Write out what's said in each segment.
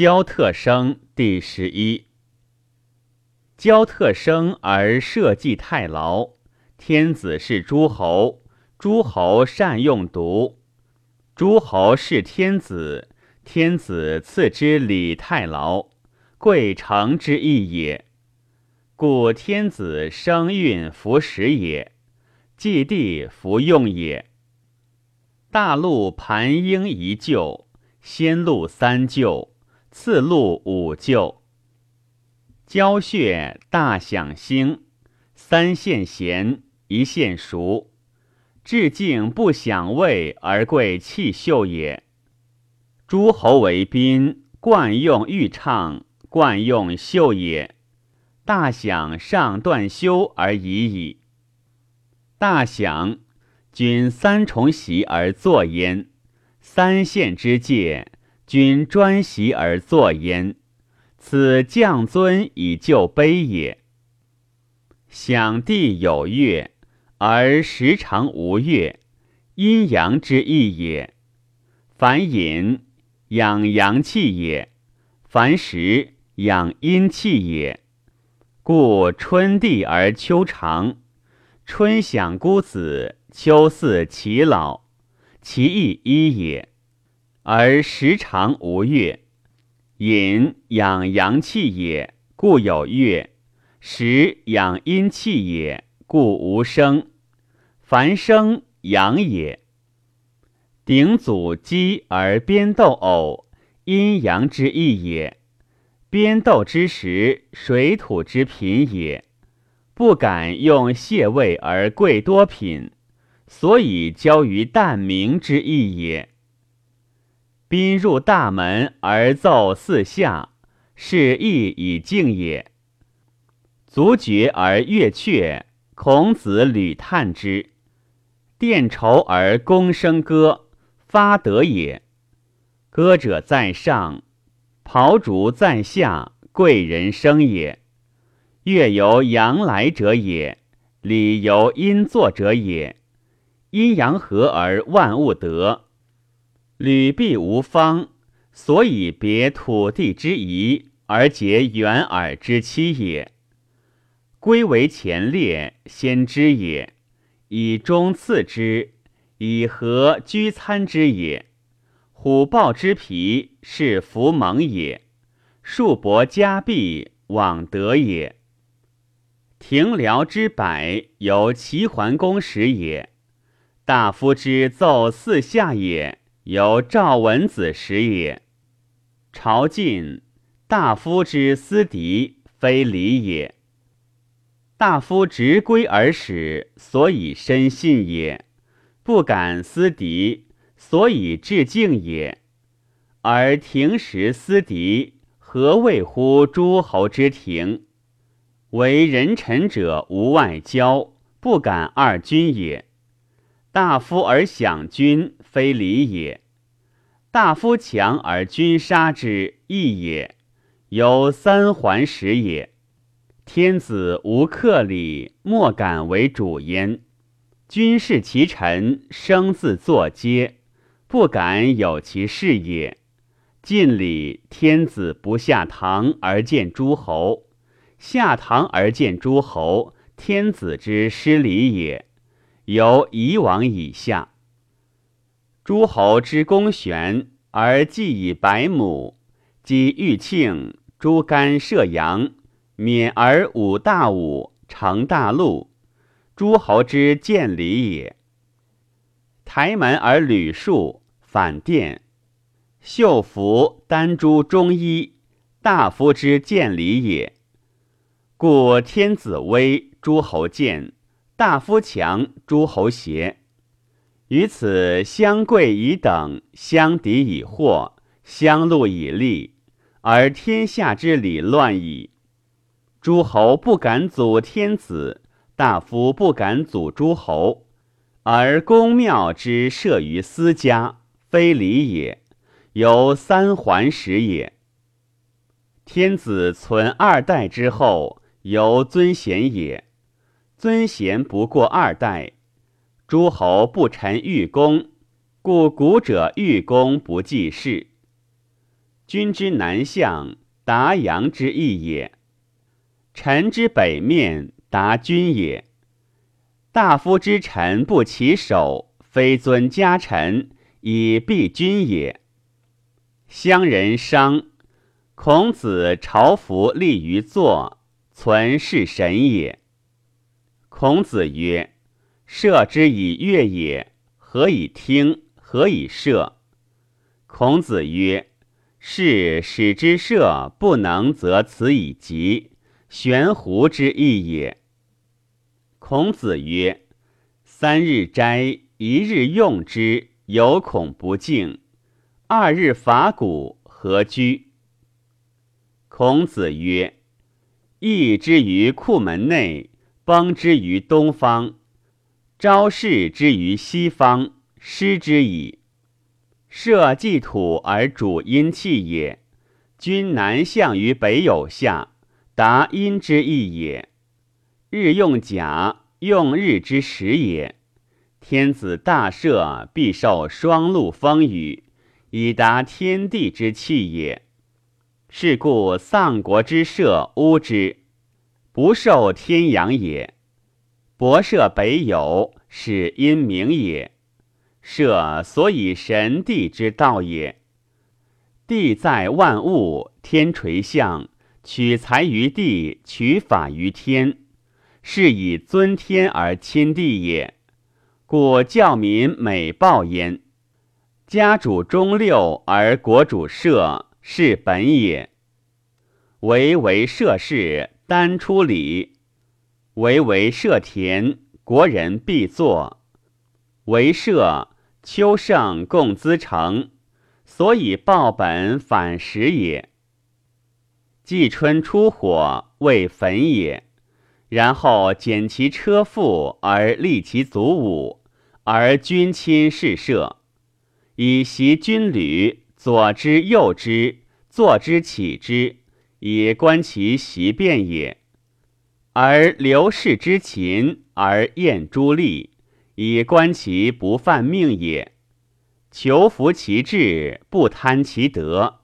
交特生第十一。交特生而社稷太牢，天子是诸侯，诸侯善用毒。诸侯是天子，天子赐之礼太牢，贵成之意也。故天子生运服食也，祭地服用也。大陆盘应一旧，先禄三旧。次路五旧，交穴大响兴，三线弦，一线熟。至敬不响味而贵气秀也。诸侯为宾，惯用欲唱，惯用秀也。大响上断休而已矣。大响，君三重席而坐焉，三线之戒。君专席而坐焉，此降尊以就卑也。享地有月，而时常无月，阴阳之意也。凡饮，养阳气也；凡食，养阴气也。故春地而秋长，春享孤子，秋祀其老，其意一也。而时常无月，饮养阳气也，故有月；食养阴气也，故无生。凡生阳也。鼎祖鸡而边斗偶，阴阳之意也。边斗之时，水土之品也，不敢用蟹味而贵多品，所以交于淡明之意也。宾入大门而奏四下，是义以敬也。足绝而乐阙，孔子屡叹之。殿筹而宫声歌，发德也。歌者在上，庖烛在下，贵人生也。乐由阳来者也，礼由阴作者也。阴阳和而万物得。履必无方，所以别土地之宜，而结远耳之期也。归为前列，先知也；以中次之，以和居参之也。虎豹之皮，是弗蒙也；树伯家璧，往德也。庭僚之百，由齐桓公时也；大夫之奏四下也。由赵文子时也，朝晋大夫之私敌，非礼也。大夫执归而始，所以深信也；不敢私敌，所以致敬也。而庭时私敌，何谓乎诸侯之庭？为人臣者无外交，不敢二君也。大夫而享君。非礼也。大夫强而君杀之，义也。有三桓始也。天子无克礼，莫敢为主焉。君视其臣，生自作阶，不敢有其事也。晋礼，天子不下堂而见诸侯，下堂而见诸侯，天子之失礼也。由以往以下。诸侯之公玄，而祭以百亩；及玉庆，诸干射阳，免而武大武，成大禄。诸侯之见礼也。台门而吕树，反殿；秀服丹朱中衣，大夫之见礼也。故天子威，诸侯见；大夫强，诸侯胁。于此相贵以等，相敌以惑，相戮以利，而天下之礼乱矣。诸侯不敢阻天子，大夫不敢阻诸侯，而公庙之设于私家，非礼也，由三桓始也。天子存二代之后，由尊贤也，尊贤不过二代。诸侯不臣御公，故古者御公不济事。君之南向，达阳之意也；臣之北面，达君也。大夫之臣不起手，非尊家臣以避君也。乡人商，孔子朝服立于坐，存是神也。孔子曰：“射之以乐也，何以听？何以射？”孔子曰：“是使之射不能，则此以极，悬壶之意也。”孔子曰：“三日斋，一日用之，犹恐不敬；二日伐谷，何居？”孔子曰：“义之于库门内，崩之于东方，昭示之于西方，失之矣。社稷土而主阴气也。君南向于北有下，达阴之意也。日用甲。”用日之时也，天子大赦，必受霜露风雨，以达天地之气也。是故丧国之社污之，不受天阳也。博涉北有，是阴明也。社所以神地之道也。地在万物，天垂象，取材于地，取法于天。是以尊天而亲地也，故教民美报焉。家主中六而国主社，是本也。唯为社事，单出礼；唯为社田，国人必作。为社，秋盛共资成，所以报本反时也。季春出火，为焚也。然后减其车负而立其祖武，而君亲事射，以习军旅，左之右之，坐之起之，以观其习变也；而刘氏之秦，而厌诸利，以观其不犯命也。求服其志，不贪其德，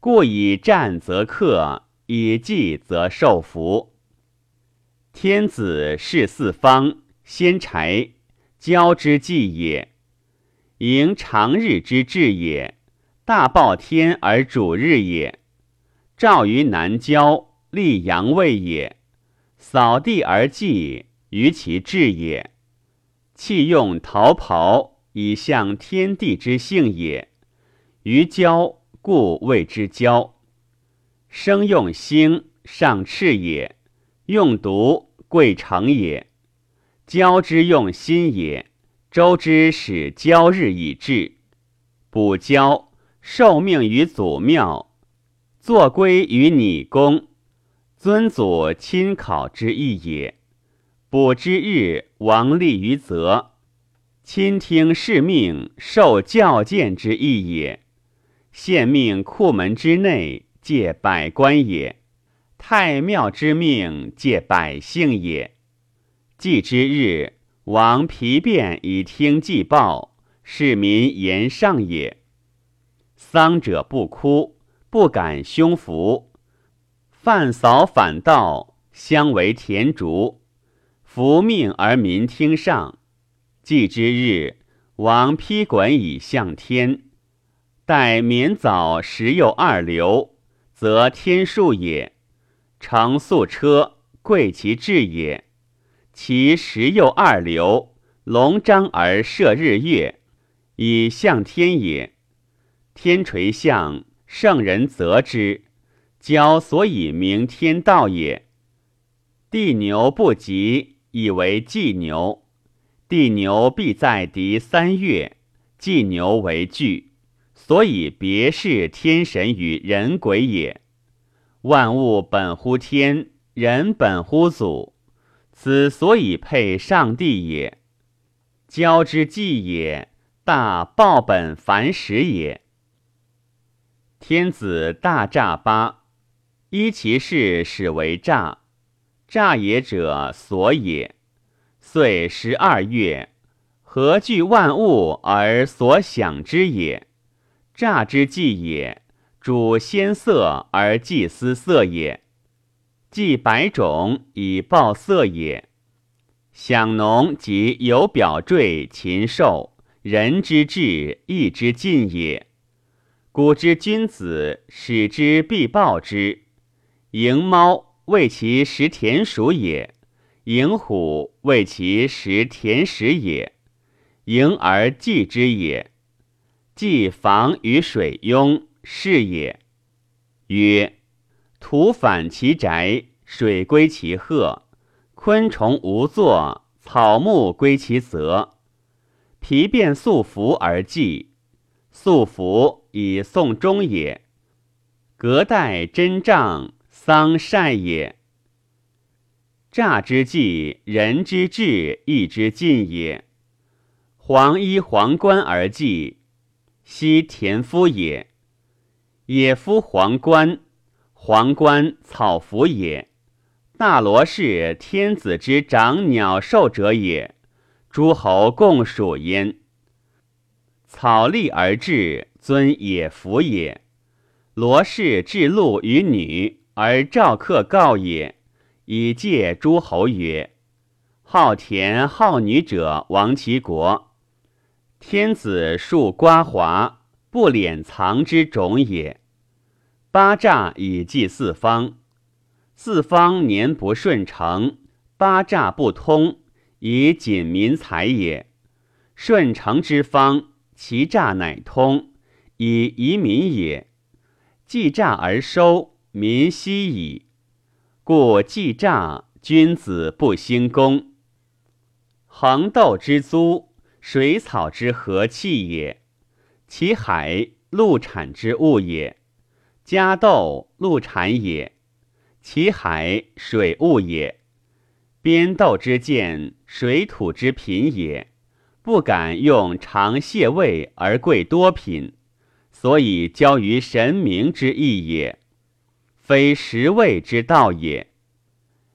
故以战则克，以计则受福。天子视四方，先柴，交之计也；迎长日之志也，大暴天而主日也。照于南郊，立阳位也；扫地而祭，于其志也。弃用桃袍，以象天地之性也。于郊，故谓之郊。生用星，上赤也。用毒贵成也，交之用心也。周之使交日以至，补交受命于祖庙，坐归于你宫，尊祖亲考之意也。卜之日，王立于泽，亲听事命，受教见之意也。献命库门之内，借百官也。太庙之命，借百姓也。祭之日，王疲变以听祭报，市民言上也。丧者不哭，不敢凶服。饭扫反道，相为田竹。服命而民听上。祭之日，王披滚以向天。待免早时又二流，则天数也。乘素车，贵其志也。其时又二流，龙章而射日月，以向天也。天垂象，圣人则之，交所以明天道也。地牛不及，以为祭牛。地牛必在敌三月，祭牛为惧，所以别是天神与人鬼也。万物本乎天，人本乎祖，此所以配上帝也。交之计也，大报本繁始也。天子大诈八，依其事始为诈。诈也者，所也。岁十二月，何惧万物而所享之也？诈之计也。主先色而祭司色也，祭百种以报色也。享农即有表缀禽兽，人之至，义之尽也。古之君子，使之必报之。迎猫为其食田鼠也，迎虎为其食田食也，迎而祭之也。祭防于水庸。是也。曰：土反其宅，水归其壑，昆虫无作，草木归其泽。皮变素服而祭，素服以送终也。隔代真杖，桑晒也。诈之计，人之至，义之尽也。黄衣黄冠而祭，悉田夫也。野夫皇冠，皇冠草服也。大罗是天子之长鸟兽者也，诸侯共属焉。草立而至，尊野服也。罗氏至禄于女，而赵客告也，以戒诸侯曰：好田好女者，亡其国。天子树瓜华。不敛藏之种也。八诈以济四方，四方年不顺承，八诈不通，以谨民财也。顺承之方，其诈乃通，以移民也。计诈而收，民息矣。故计诈，君子不兴功。横斗之租，水草之和气也。其海陆产之物也，家斗陆产也；其海水物也，边斗之见，水土之品也。不敢用长谢位而贵多品，所以交于神明之意也，非实位之道也。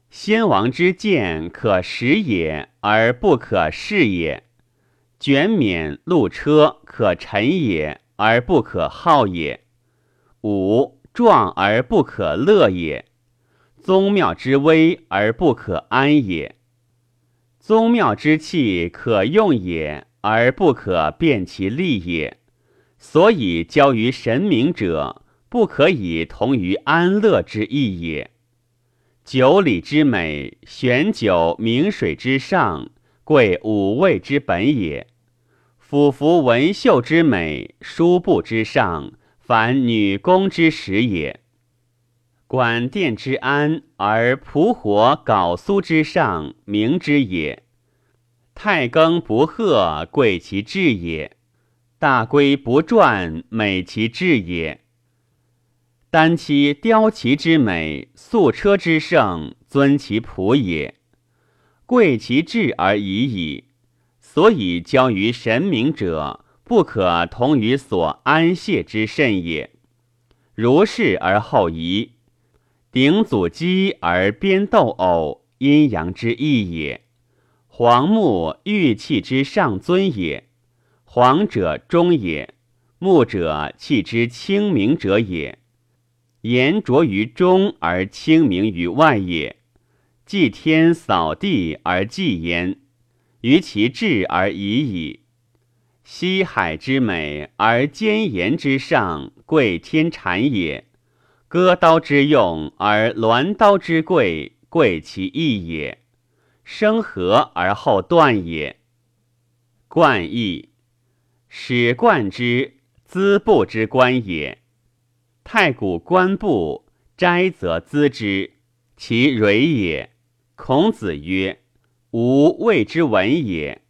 先王之见可食也，而不可视也。卷冕鹿车可陈也，而不可好也；五壮而不可乐也；宗庙之威而不可安也；宗庙之器可用也，而不可变其利也。所以交于神明者，不可以同于安乐之意也。酒里之美，选酒明水之上。贵五味之本也，俯服文秀之美，书布之上，凡女工之始也。管殿之安，而仆火缟酥之上，明之也。太庚不贺，贵其志也；大圭不传，美其志也。丹漆雕其之美，素车之盛，尊其仆也。贵其志而已矣，所以交于神明者，不可同于所安谢之甚也。如是而后移，鼎祖鸡而编斗偶，阴阳之意也。黄木玉器之上尊也，黄者中也，木者气之清明者也。言着于中而清明于外也。祭天扫地而祭焉，于其志而已矣。西海之美而坚岩之上，贵天产也；割刀之用而鸾刀之贵，贵其义也。生和而后断也。冠义，始冠之资布之官也。太古官布，斋则资之，其蕊也。孔子曰：“吾谓之文也，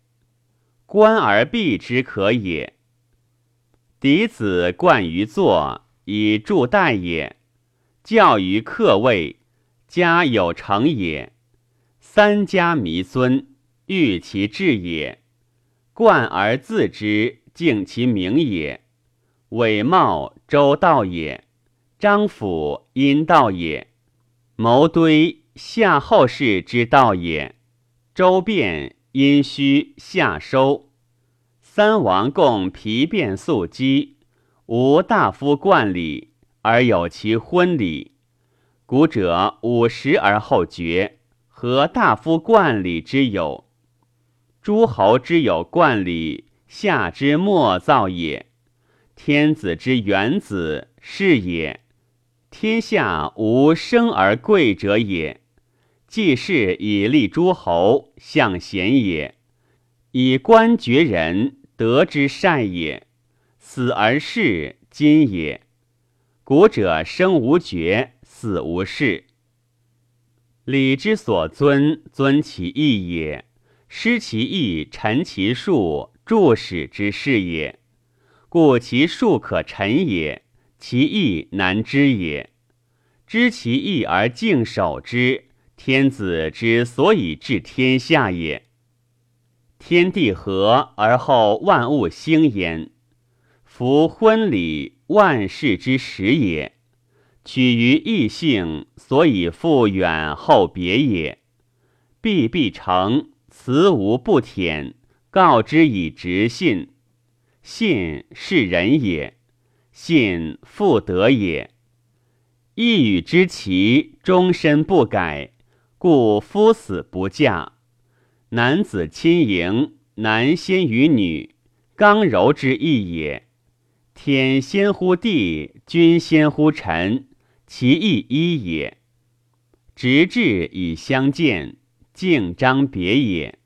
观而避之可也。嫡子冠于坐，以助代也；教于客位，家有成也。三家弥尊，欲其志也。冠而自之，敬其名也。伪貌周道也，张府阴道也，谋堆。”夏后氏之道也，周变阴虚夏收，三王共皮变素肌，无大夫冠礼，而有其婚礼。古者五十而后绝，何大夫冠礼之有？诸侯之有冠礼，夏之末造也；天子之元子是也。天下无生而贵者也。既是以立诸侯，相贤也；以官爵人，德之善也。死而事，今也。古者生无爵。死无事，礼之所尊，尊其义也；失其义，陈其术，助使之事也。故其术可陈也，其义难知也。知其义而敬守之，天子之所以治天下也。天地和而后万物兴焉，夫婚礼，万事之始也。取于异性，所以复远后别也。必必成，辞无不舔。告之以直信，信是人也，信复德也。一语之其终身不改，故夫死不嫁。男子亲迎，男先于女，刚柔之意也。天先乎地，君先乎臣。其义一也，直至以相见，敬章别也。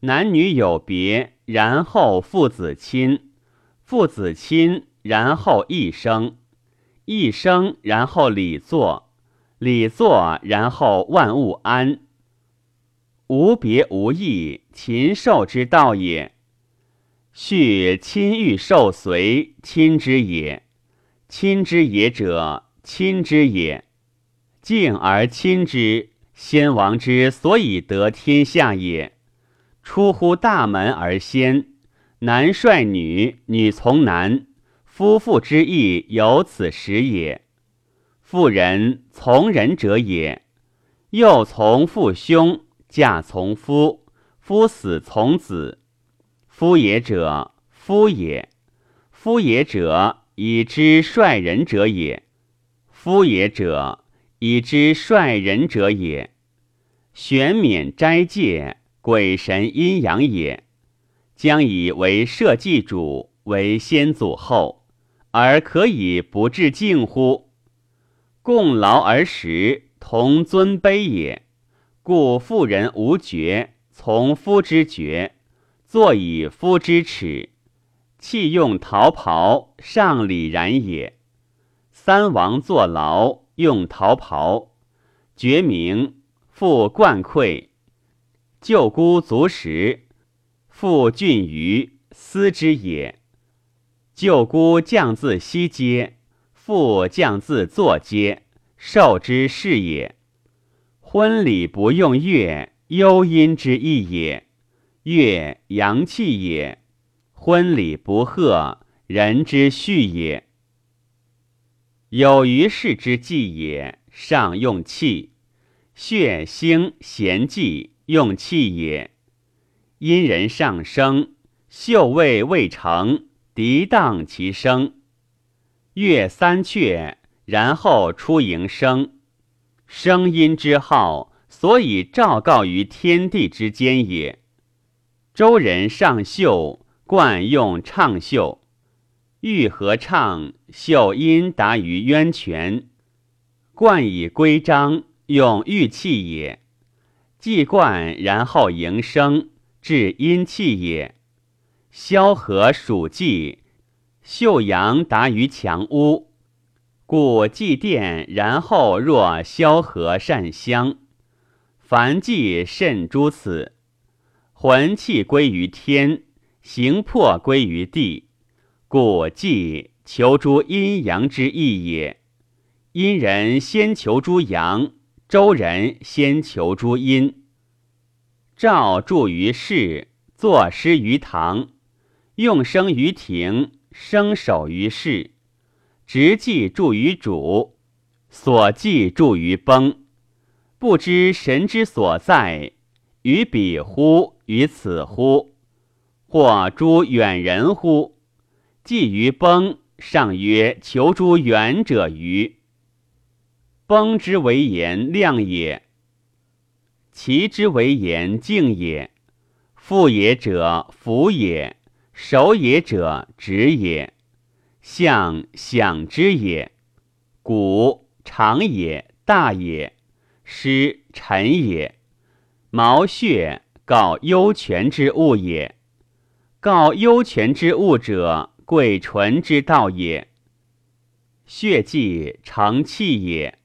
男女有别，然后父子亲，父子亲，然后一生，一生，然后礼作，礼作，然后万物安。无别无异，禽兽之道也。续亲欲受随，亲之也。亲之也者。亲之也，敬而亲之，先王之所以得天下也。出乎大门而先，男率女，女从男，夫妇之义有此时也。妇人从人者也，幼从父兄，嫁从夫，夫死从子。夫也者，夫也，夫也者，以知率人者也。夫也者，以知率人者也；玄冕斋戒，鬼神阴阳也。将以为社稷主，为先祖后，而可以不致敬乎？共劳而食，同尊卑也。故妇人无爵，从夫之爵；坐以夫之耻，弃用桃袍，上礼然也。三王坐牢，用桃袍，绝名，复冠馈。舅姑足食，复俊于思之也。舅姑降自西阶，父降自坐阶，受之是也。婚礼不用乐，幽阴之意也。乐阳气也。婚礼不贺，人之序也。有余事之计也，上用气，血腥咸忌用气也。阴人上升，秀位未成，涤荡其声。乐三阙，然后出营声。声音之号，所以昭告于天地之间也。周人上秀，惯用唱秀。欲合唱，秀音达于渊泉。冠以规章，用玉器也。既冠，然后迎声，至阴气也。萧何属稷，秀阳达于墙屋，故祭奠，然后若萧何善香。凡祭甚诸此，魂气归于天，形魄归于地。故祭求诸阴阳之意也。阴人先求诸阳，周人先求诸阴。赵著于室，作诗于堂，用生于庭，生守于室。直祭著于主，所祭著于崩。不知神之所在，于彼乎？于此乎？或诸远人乎？祭于崩，上曰：“求诸远者于。”崩之为言亮也，其之为言静也。复也者福也，守也者直也。象想之也，古长也，大也。师臣也，毛血告幽泉之物也。告幽泉之物者，贵纯之道也。血气成气也。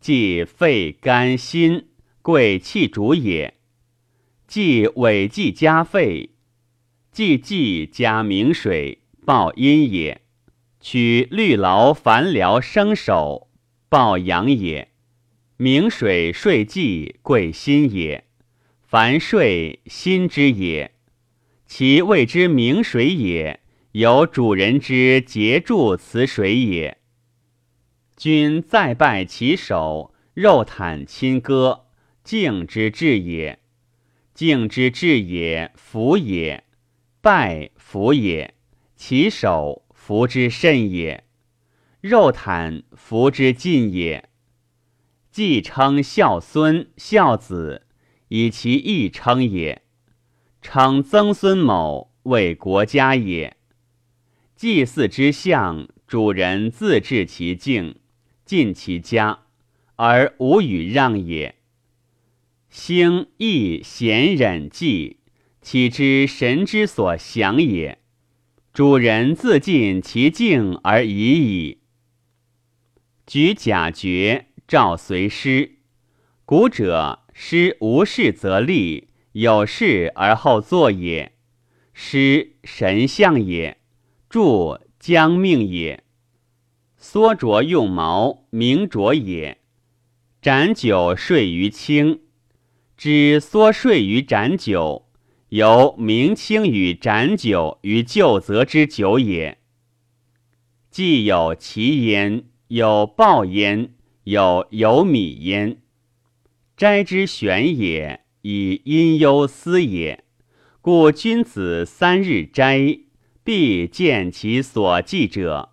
即肺肝心，贵气主也；即尾气加肺，即气加明水，报阴也。取绿劳烦疗生手，报阳也。明水睡气，贵心也。凡睡心之也，其谓之明水也，有主人之节注此水也。君再拜其手，肉袒亲歌，敬之至也。敬之至也，福也；拜服也。其手服之甚也。肉袒服之尽也。既称孝孙、孝子，以其义称也。称曾孙某为国家也。祭祀之相，主人自治其敬。尽其家而无与让也。兴义贤忍济，岂知神之所降也？主人自尽其敬而已矣。举假绝，诏随师。古者师无事则立，有事而后作也。师神相也，助将命也。缩着用毛，明着也。斩酒睡于清，知缩睡于斩酒，由明清与斩酒于旧则之酒也。既有其焉，有鲍焉，有有米焉。斋之玄也，以阴忧思也。故君子三日斋，必见其所记者。